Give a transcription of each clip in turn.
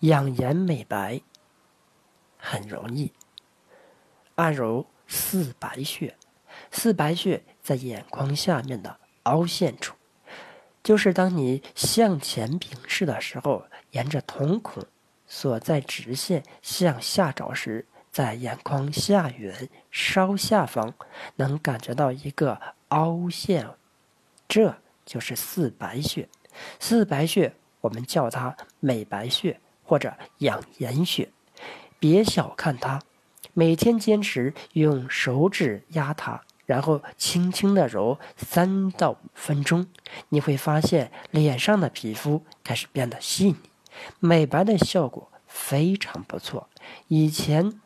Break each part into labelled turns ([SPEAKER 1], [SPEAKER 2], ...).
[SPEAKER 1] 养颜美白很容易。按揉四白穴，四白穴在眼眶下面的凹陷处，就是当你向前平视的时候，沿着瞳孔所在直线向下找时，在眼眶下缘稍下方能感觉到一个凹陷，这就是四白穴。四白穴我们叫它美白穴或者养颜穴，别小看它。每天坚持用手指压它，然后轻轻的揉三到五分钟，你会发现脸上的皮肤开始变得细腻，美白的效果非常不错。以前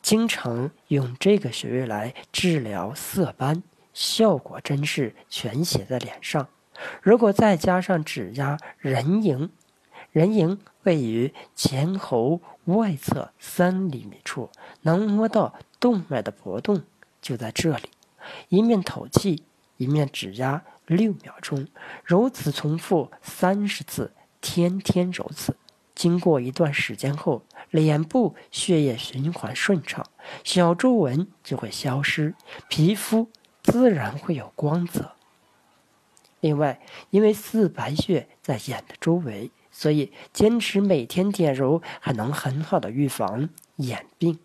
[SPEAKER 1] 经常用这个穴位来治疗色斑，效果真是全写在脸上。如果再加上指压人迎，人迎位于前喉。外侧三厘米处能摸到动脉的搏动，就在这里。一面吐气，一面指压六秒钟，如此重复三十次，天天如此。经过一段时间后，脸部血液循环顺畅，小皱纹就会消失，皮肤自然会有光泽。另外，因为四白穴在眼的周围。所以，坚持每天点揉，还能很好的预防眼病，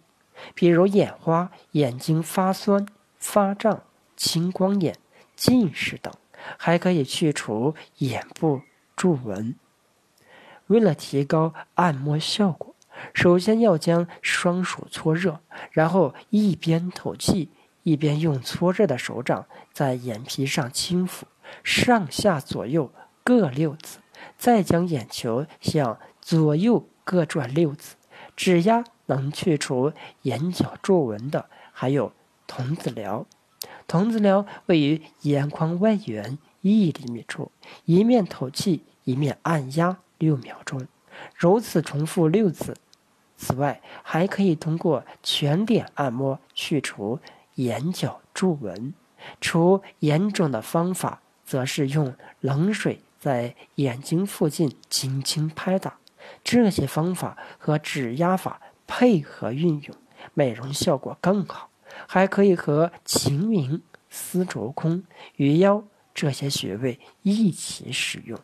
[SPEAKER 1] 比如眼花、眼睛发酸、发胀、青光眼、近视等，还可以去除眼部皱纹。为了提高按摩效果，首先要将双手搓热，然后一边吐气，一边用搓热的手掌在眼皮上轻抚，上下左右各六次。再将眼球向左右各转六次，指压能去除眼角皱纹的还有童子疗。童子疗位于眼眶外缘一厘米处，一面透气，一面按压六秒钟，如此重复六次。此外，还可以通过全脸按摩去除眼角皱纹。除严重的方法，则是用冷水。在眼睛附近轻轻拍打，这些方法和指压法配合运用，美容效果更好。还可以和晴明、丝竹空、鱼腰这些穴位一起使用。